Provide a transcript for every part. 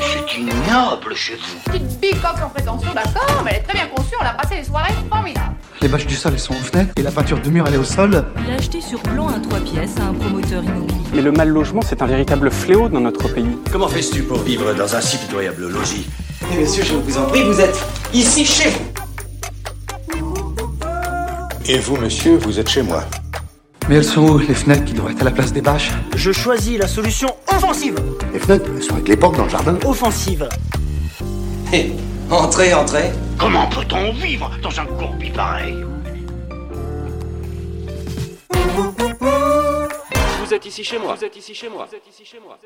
C'est ignoble chez vous. Petite bicoque en prétention, d'accord, mais elle est très bien conçue, on a passé des soirées formidables. Les bâches du sol, elles sont aux fenêtres et la peinture de mur, elle est au sol. Il a acheté sur plan un 3 pièces à un promoteur immobilier. Mais le mal logement, c'est un véritable fléau dans notre pays. Comment fais-tu pour vivre dans un si pitoyable logis? Mais monsieur, je vous en prie, vous êtes ici chez vous. Et vous, monsieur, vous êtes chez moi. Mais elles sont où, les fenêtres qui devraient être à la place des bâches Je choisis la solution offensive. Les fenêtres, elles sont avec les portes dans le jardin. Offensive. Hé, entrez, entrez. Comment peut-on vivre dans un courbi pareil Vous êtes ici chez moi. Vous êtes ici chez moi. Vous êtes ici chez moi.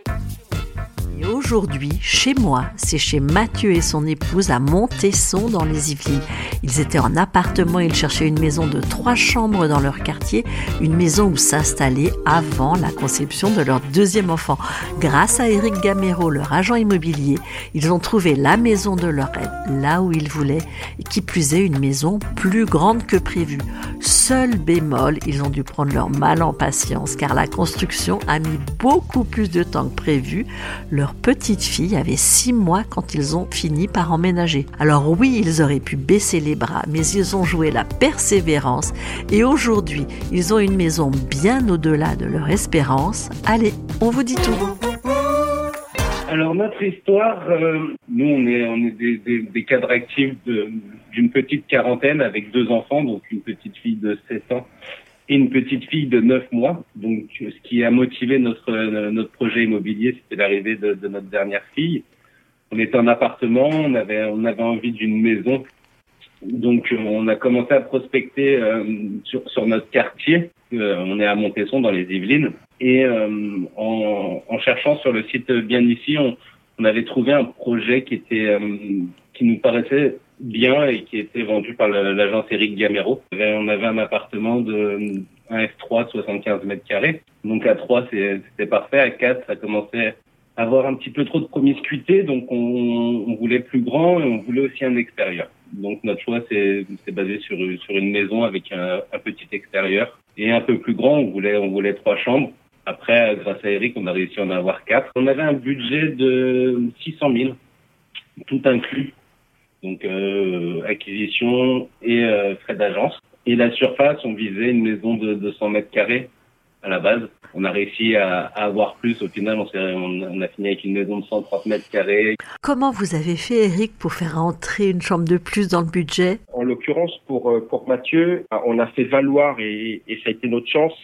Et aujourd'hui, chez moi, c'est chez Mathieu et son épouse à Montesson dans les Yvelines. Ils étaient en appartement, ils cherchaient une maison de trois chambres dans leur quartier, une maison où s'installer avant la conception de leur deuxième enfant. Grâce à Eric Gamero, leur agent immobilier, ils ont trouvé la maison de leur rêve, là où ils voulaient, et qui plus est une maison plus grande que prévu. Seul bémol, ils ont dû prendre leur mal en patience car la construction a mis beaucoup plus de temps que prévu. Petite fille avait six mois quand ils ont fini par emménager. Alors oui, ils auraient pu baisser les bras, mais ils ont joué la persévérance et aujourd'hui, ils ont une maison bien au-delà de leur espérance. Allez, on vous dit tout. Alors notre histoire, euh, nous on est des, cadres actifs d'une petite quarantaine avec deux enfants, donc une petite fille de 7 ans et une petite fille de 9 mois. Donc ce qui a motivé notre notre projet immobilier, c'était l'arrivée de, de notre dernière fille. On était en appartement, on avait on avait envie d'une maison. Donc euh, on a commencé à prospecter euh, sur, sur notre quartier. Euh, on est à Montesson dans les Yvelines. Et euh, en, en cherchant sur le site bien ici, on, on avait trouvé un projet qui était euh, qui nous paraissait bien et qui était vendu par l'agence Eric Gamero. On avait- un appartement de un F3 de 75 mètres carrés. Donc à 3 c'est- c'était parfait. À 4 ça commençait à avoir un petit peu trop de promiscuité. Donc on, voulait plus grand et on voulait aussi un extérieur. Donc notre choix c'est basé sur une maison avec un, un petit extérieur et un peu plus grand. On voulait on voulait trois chambres. Après, grâce à Eric, on a réussi à en avoir quatre. On avait un budget de 600 000, tout inclus. Donc, euh, acquisition et euh, frais d'agence. Et la surface, on visait une maison de 200 mètres carrés à la base. On a réussi à, à avoir plus. Au final, on, s'est- on, on a fini avec une maison de 130 mètres carrés. Comment vous avez fait, Eric, pour faire entrer une chambre de plus dans le budget? En l'occurrence, pour, euh, pour Mathieu, on a fait valoir, et, et ça a été notre chance,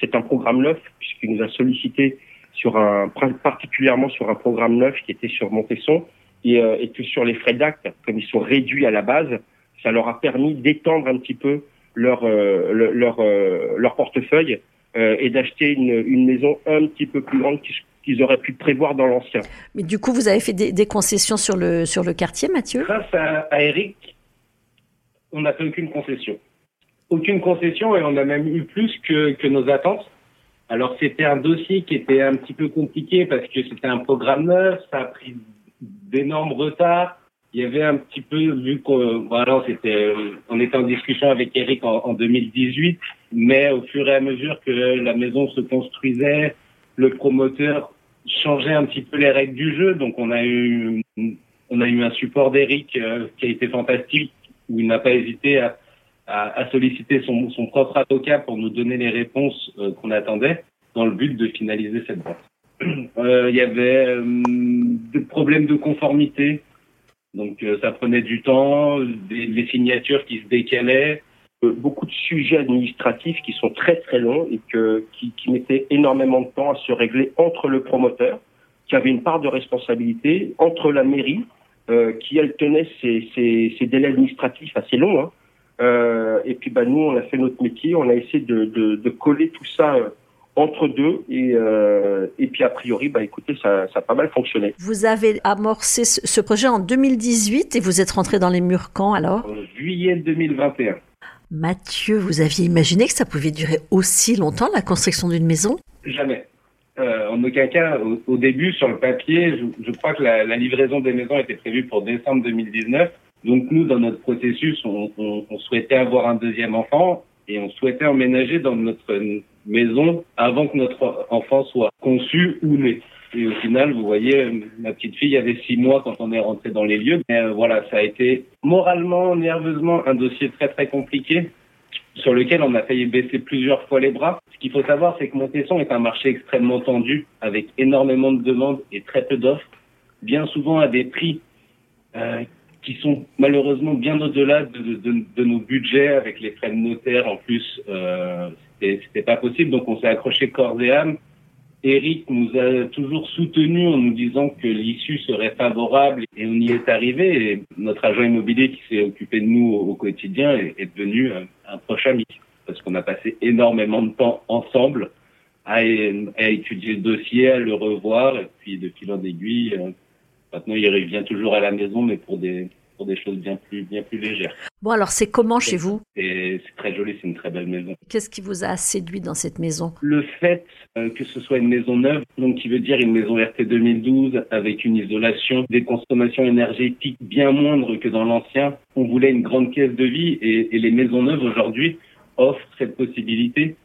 c'est un programme neuf, puisqu'il nous a sollicité sur un, particulièrement sur un programme neuf qui était sur Montesson, et, euh, et que sur les frais d'acte, comme ils sont réduits à la base, ça leur a permis d'étendre un petit peu leur, euh, le- leur, euh, leur portefeuille euh, et d'acheter une, une maison un petit peu plus grande qu'ils qu'ils auraient pu prévoir dans l'ancien. Mais du coup, vous avez fait des, des concessions sur le, sur le quartier, Mathieu? Grâce à, à Eric, on n'a fait aucune concession. Aucune concession et on a même eu plus que, que nos attentes. Alors c'était un dossier qui était un petit peu compliqué parce que c'était un programme neuf, ça a pris d'énormes retards. Il y avait un petit peu, vu qu'on voilà, c'était, euh, on était en discussion avec Eric en, en 2018, mais au fur et à mesure que la maison se construisait, le promoteur changeait un petit peu les règles du jeu. Donc on a eu, on a eu un support d'Eric euh, qui a été fantastique, où il n'a pas hésité à, à, à solliciter son, son propre avocat pour nous donner les réponses euh, qu'on attendait, dans le but de finaliser cette vente. Euh, Il y avait euh, des problèmes de conformité. Donc euh, ça prenait du temps, des, des signatures qui se décalaient. Beaucoup de sujets administratifs qui sont très très longs et que, qui, qui mettaient énormément de temps à se régler entre le promoteur, qui avait une part de responsabilité, entre la mairie, euh, qui elle tenait ses, ses, ses délais administratifs assez longs. Hein. Euh, et puis bah, nous, on a fait notre métier, on a essayé de, de, de coller tout ça entre deux et, euh, et puis a priori, bah, écoutez, ça, ça a pas mal fonctionné. Vous avez amorcé ce, projet en 2018 et vous êtes rentré dans les murs quand alors? En juillet 2021. Mathieu, vous aviez imaginé que ça pouvait durer aussi longtemps la construction d'une maison? Jamais. Euh, en aucun cas, au, au début, sur le papier, je, je crois que la, la livraison des maisons était prévue pour décembre 2019. Donc nous, dans notre processus, on, on, on souhaitait avoir un deuxième enfant et on souhaitait emménager dans notre maison avant que notre enfant soit conçu ou né. Et au final, vous voyez, ma petite fille avait six mois quand on est rentré dans les lieux. Mais euh, voilà, ça a été moralement, nerveusement, un dossier très très compliqué sur lequel on a failli baisser plusieurs fois les bras. Ce qu'il faut savoir, c'est que Montesson est un marché extrêmement tendu, avec énormément de demandes et très peu d'offres, bien souvent à des prix euh, qui sont malheureusement bien au-delà de, de, de, nos budgets, avec les frais de notaire en plus, euh, c'était pas possible. Donc on s'est accroché corps et âme. Eric nous a toujours soutenus en nous disant que l'issue serait favorable et on y est arrivé. Et notre agent immobilier qui s'est occupé de nous au, quotidien est, est devenu un, un, proche ami parce qu'on a passé énormément de temps ensemble à, à, étudier le dossier, à le revoir et puis de fil en aiguille. Euh, maintenant, il revient toujours à la maison, mais pour des pour des choses bien plus bien plus légères. Bon, alors c'est comment chez vous? C'est très joli, c'est une très belle maison. Qu'est-ce qui vous a séduit dans cette maison? Le fait euh, que ce soit une maison neuve, donc qui veut dire une maison RT 2012 avec une isolation, des consommations énergétiques bien moindres que dans l'ancien. On voulait une grande caisse de vie et, et les maisons neuves aujourd'hui offrent cette possibilité.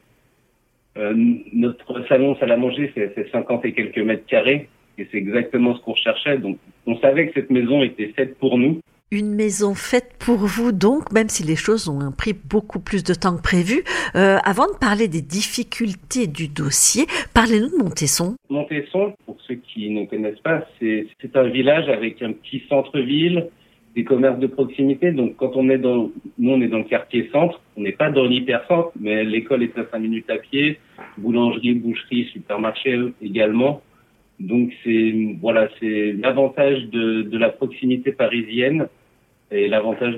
Euh, notre salon salle à manger, c'est 50 et quelques mètres carrés et c'est exactement ce qu'on recherchait. Donc, on savait que cette maison était faite pour nous. Une maison faite pour vous, donc, même si les choses ont pris beaucoup plus de temps que prévu. Euh, avant de parler des difficultés du dossier, parlez-nous de Montesson. Montesson, pour ceux qui ne connaissent pas, c'est un village avec un petit centre-ville, des commerces de proximité. Donc, quand on est dans, nous, on est dans le quartier centre, on n'est pas dans l'hypercentre, mais l'école est à 5 minutes à pied, boulangerie, boucherie, supermarché également. Donc c'est voilà, c'est l'avantage de, de, la proximité parisienne et l'avantage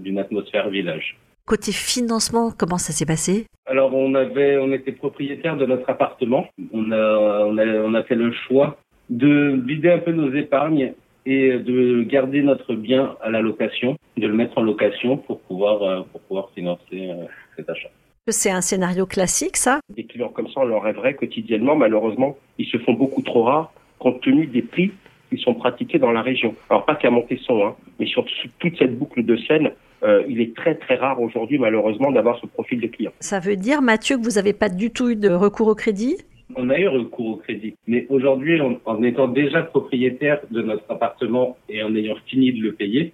d'une atmosphère village. Côté financement, comment ça s'est passé? Alors on avait, on était propriétaire de notre appartement. On a, on a, on a fait le choix de vider un peu nos épargnes et de garder notre bien à la location, de le mettre en location pour pouvoir, euh, pour pouvoir financer euh, cet achat. C'est un scénario classique, ça? Des clients comme ça, on leur rêverait quotidiennement. Malheureusement, ils se font beaucoup trop rares compte tenu des prix qui sont pratiqués dans la région. Alors pas qu'à Montesson, hein, mais sur toute cette boucle de Seine, euh, il est très très rare aujourd'hui, malheureusement, d'avoir ce profil de client. Ça veut dire, Mathieu, que vous n'avez pas du tout eu de recours au crédit? On a eu recours au crédit. Mais aujourd'hui, en, en, étant déjà propriétaire de notre appartement et en ayant fini de le payer,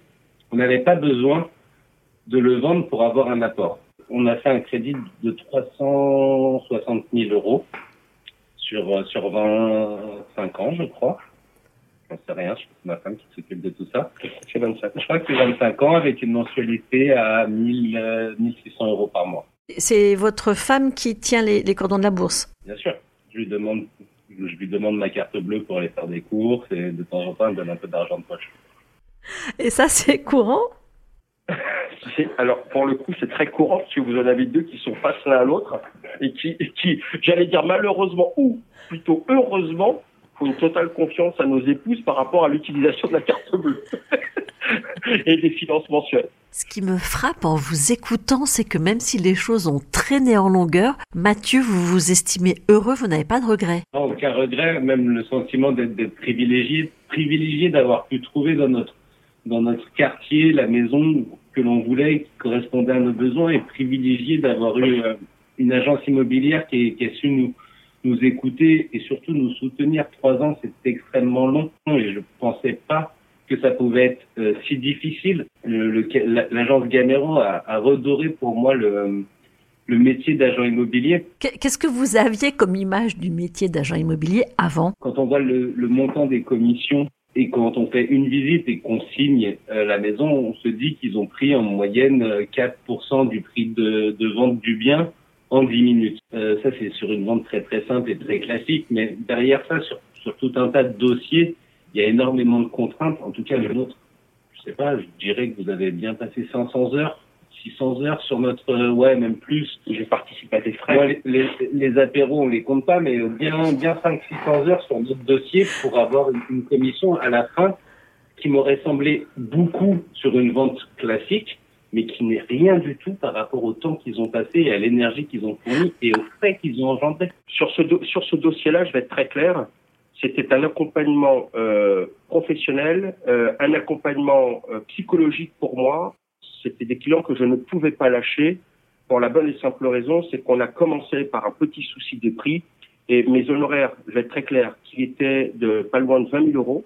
on n'avait pas besoin de le vendre pour avoir un apport on a fait un crédit de 360 000 euros sur, sur 25 ans, je crois. Je ne sais rien, c'est ma femme qui s'occupe de tout ça. C'est 25. Je crois que c'est 25 ans avec une mensualité à 1000, 1600 euros par mois. C'est votre femme qui tient les, les, cordons de la bourse? Bien sûr. Je lui demande, je lui demande ma carte bleue pour aller faire des courses et de temps en temps, elle me donne un peu d'argent de poche. Et ça, c'est courant? alors pour le coup, c'est très courant si vous en avez deux qui sont face l'un à l'autre et qui, qui j'allais dire malheureusement ou plutôt heureusement, font une totale confiance à nos épouses par rapport à l'utilisation de la carte bleue et des finances mensuelles. Ce qui me frappe en vous écoutant, c'est que même si les choses ont traîné en longueur, Mathieu, vous vous estimez heureux, vous n'avez pas de regrets. aucun regret, même le sentiment d'être privilégié, privilégié d'avoir pu trouver dans notre dans notre quartier la maison que l'on voulait, qui correspondait à nos besoins, et privilégié d'avoir eu euh, une agence immobilière qui, qui, a su nous, nous écouter et surtout nous soutenir. Trois ans, c'est extrêmement long et je ne pensais pas que ça pouvait être euh, si difficile. L'agence Gamero a, a, redoré pour moi le, le métier d'agent immobilier. Qu'est-ce que vous aviez comme image du métier d'agent immobilier avant? Quand on voit le, le montant des commissions et quand on fait une visite et qu'on signe euh, la maison, on se dit qu'ils ont pris en moyenne 4% euh, du prix de, de, vente du bien en 10 minutes. Euh, ça, c'est sur une vente très très simple et très classique. Mais derrière ça, sur, sur tout un tas de dossiers, il y a énormément de contraintes. En tout cas, le nôtre, je sais pas, je dirais que vous avez bien passé 500 heures 600 heures sur notre, euh, ouais, même plus. J'ai participé à des frais. les, les, apéros, on les compte pas, mais bien, bien 500-600 heures sur notre dossier pour avoir une, commission à la fin qui m'aurait semblé beaucoup sur une vente classique, mais qui n'est rien du tout par rapport au temps qu'ils ont passé et à l'énergie qu'ils ont fourni et aux frais qu'ils ont engendrés. Sur ce, sur ce dossier-là, je vais être très clair. C'était un accompagnement euh, professionnel, euh, un accompagnement euh, psychologique pour moi, c'était des clients que je ne pouvais pas lâcher pour la bonne et simple raison, c'est qu'on a commencé par un petit souci de prix et mes honoraires, je vais être très clair, qui étaient de pas loin de 20 000 euros,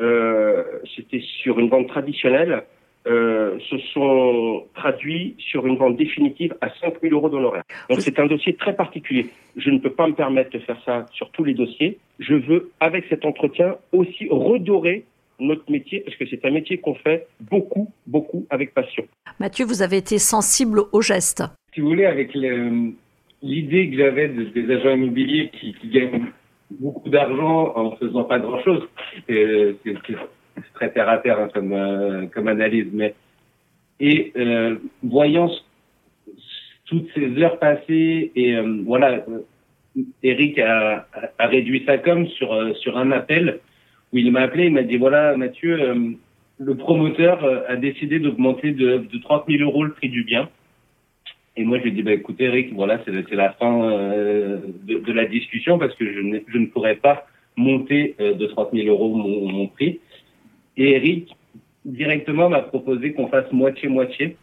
euh, c'était sur une vente traditionnelle, euh, se sont traduits sur une vente définitive à 5 000 euros d'honoraires. Donc c'est un dossier très particulier. Je ne peux pas me permettre de faire ça sur tous les dossiers. Je veux, avec cet entretien, aussi redorer notre métier, parce que c'est un métier qu'on fait beaucoup, beaucoup avec passion. Mathieu, vous avez été sensible au geste. Si vous voulez, avec l'idée que j'avais des agents immobiliers qui, qui gagnent beaucoup d'argent en faisant pas grand-chose, c'est très terre à terre hein, comme, euh, comme analyse, mais et euh, voyant toutes ces heures passées et euh, voilà, Eric a, a, réduit sa com sur sur un appel où il m'a appelé, il m'a dit voilà Mathieu, le promoteur a décidé d'augmenter de, de 30 000 euros le prix du bien. Et moi, je lui ai dit, bah, écoutez, Eric, voilà, c'est la fin euh, de, la discussion parce que je ne, pourrais pas monter euh, de 30 000 euros mon, prix. Et Eric, directement, m'a proposé qu'on fasse moitié-moitié,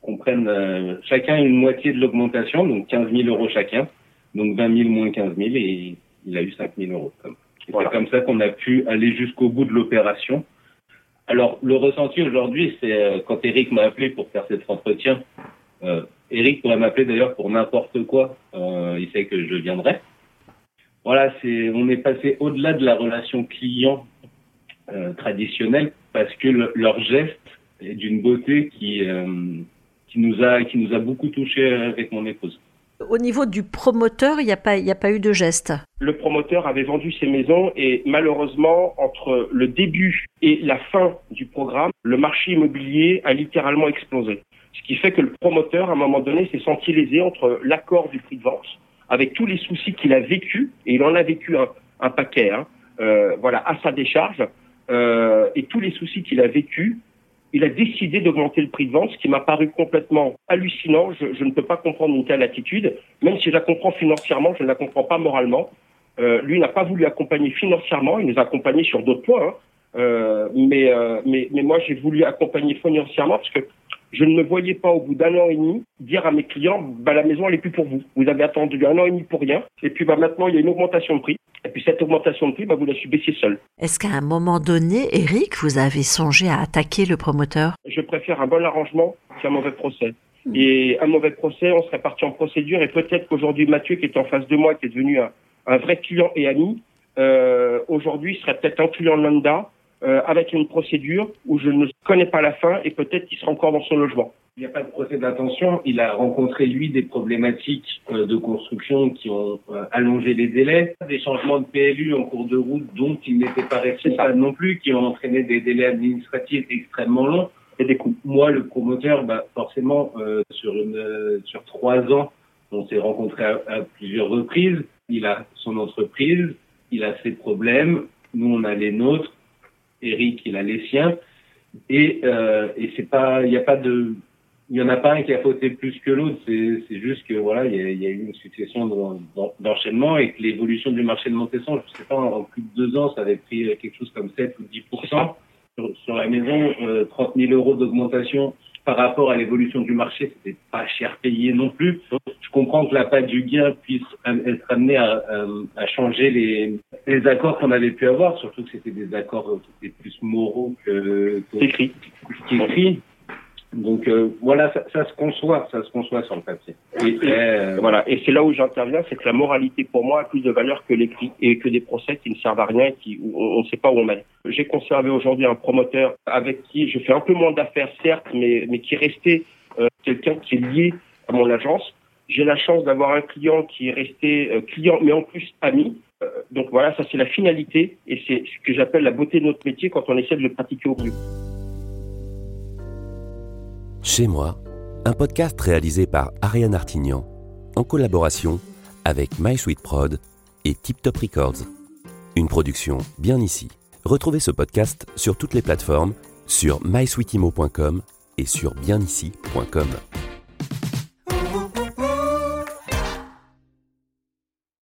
qu'on prenne euh, chacun une moitié de l'augmentation, donc 15 000 euros chacun, donc 20 000 moins 15 000, et il a eu 5 000 euros. C'est comme ça qu'on a pu aller jusqu'au bout de l'opération. Alors, le ressenti aujourd'hui, c'est quand Eric m'a appelé pour faire cet entretien, euh, Eric pourrait m'appeler d'ailleurs pour n'importe quoi. Euh, il sait que je viendrai. Voilà, c'est, on est passé au-delà de la relation client euh, traditionnelle parce que le, leur geste est d'une beauté qui euh, qui nous a qui nous a beaucoup touché avec mon épouse. Au niveau du promoteur, il n'y a pas eu de geste. Le promoteur avait vendu ses maisons et malheureusement entre le début et la fin du programme, le marché immobilier a littéralement explosé. Ce qui fait que le promoteur, à un moment donné, s'est senti lésé entre l'accord du prix de vente, avec tous les soucis qu'il a vécu, et il en a vécu un, un paquet, hein, euh, voilà, à sa décharge, euh, et tous les soucis qu'il a vécu, il a décidé d'augmenter le prix de vente, ce qui m'a paru complètement hallucinant. Je, ne peux pas comprendre une telle attitude, même si je la comprends financièrement, je ne la comprends pas moralement. Euh, lui n'a pas voulu accompagner financièrement, il nous a accompagnés sur d'autres points, hein. euh, mais, euh, mais, mais moi j'ai voulu accompagner financièrement parce que je ne me voyais pas au bout d'un an et demi dire à mes clients bah, la maison elle est plus pour vous. Vous avez attendu un an et demi pour rien. Et puis bah, maintenant il y a une augmentation de prix. Et puis cette augmentation de prix, bah, vous la subissez seul. Est-ce qu'à un moment donné, Eric, vous avez songé à attaquer le promoteur? Je préfère un bon arrangement qu'un mauvais procès. Et un mauvais procès, on serait parti en procédure et peut-être qu'aujourd'hui Mathieu, qui est en face de moi, qui est devenu un, un vrai client et ami, euh, aujourd'hui serait peut-être un client lambda euh, avec une procédure où je ne connais pas la fin et peut-être qu'il sera encore dans son logement. Il n'y a pas de procès d'intention. Il a rencontré, lui, des problématiques euh, de construction qui ont euh, allongé les délais, des changements de PLU en cours de route dont il n'était pas responsable non plus, qui ont entraîné des délais administratifs extrêmement longs. Et des coûts. Moi, le promoteur, bah, forcément, euh, sur, trois ans, on s'est rencontré à, plusieurs reprises. Il a son entreprise, il a ses problèmes, nous, on a les nôtres. Eric, il a les siens. Et, et c'est pas, il n'y a pas de, il y en a pas un qui a fauté plus que l'autre. C'est, c'est juste que voilà, il y a, y a, eu une succession d'enchaînements et que l'évolution du marché de Montesson, je sais pas, en plus de deux ans, ça avait pris quelque chose comme 7 ou 10 sur, sur la maison, euh, 30 000 euros d'augmentation par rapport à l'évolution du marché, c'était pas cher payé non plus. Je comprends que la pâte du gain puisse être amenée à, à, changer les, les accords qu'on avait pu avoir, surtout que c'était des accords qui étaient plus moraux que, que écrit. Donc euh, voilà, ça, ça, se conçoit, ça se conçoit sur le papier. Et, euh, voilà, et c'est là où j'interviens, c'est que la moralité pour moi a plus de valeur que l'écrit et que des procès qui ne servent à rien, qui on ne sait pas où on mène. J'ai conservé aujourd'hui un promoteur avec qui je fais un peu moins d'affaires certes, mais mais qui est resté euh, quelqu'un qui est lié à mon agence. J'ai la chance d'avoir un client qui est resté euh, client, mais en plus ami. Euh, donc voilà, ça c'est la finalité et c'est ce que j'appelle la beauté de notre métier quand on essaie de le pratiquer au mieux. Chez moi, un podcast réalisé par Ariane Artignan en collaboration avec MySweetProd et Tip Top Records. Une production bien ici. Retrouvez ce podcast sur toutes les plateformes, sur mysweetimo.com et sur bienici.com.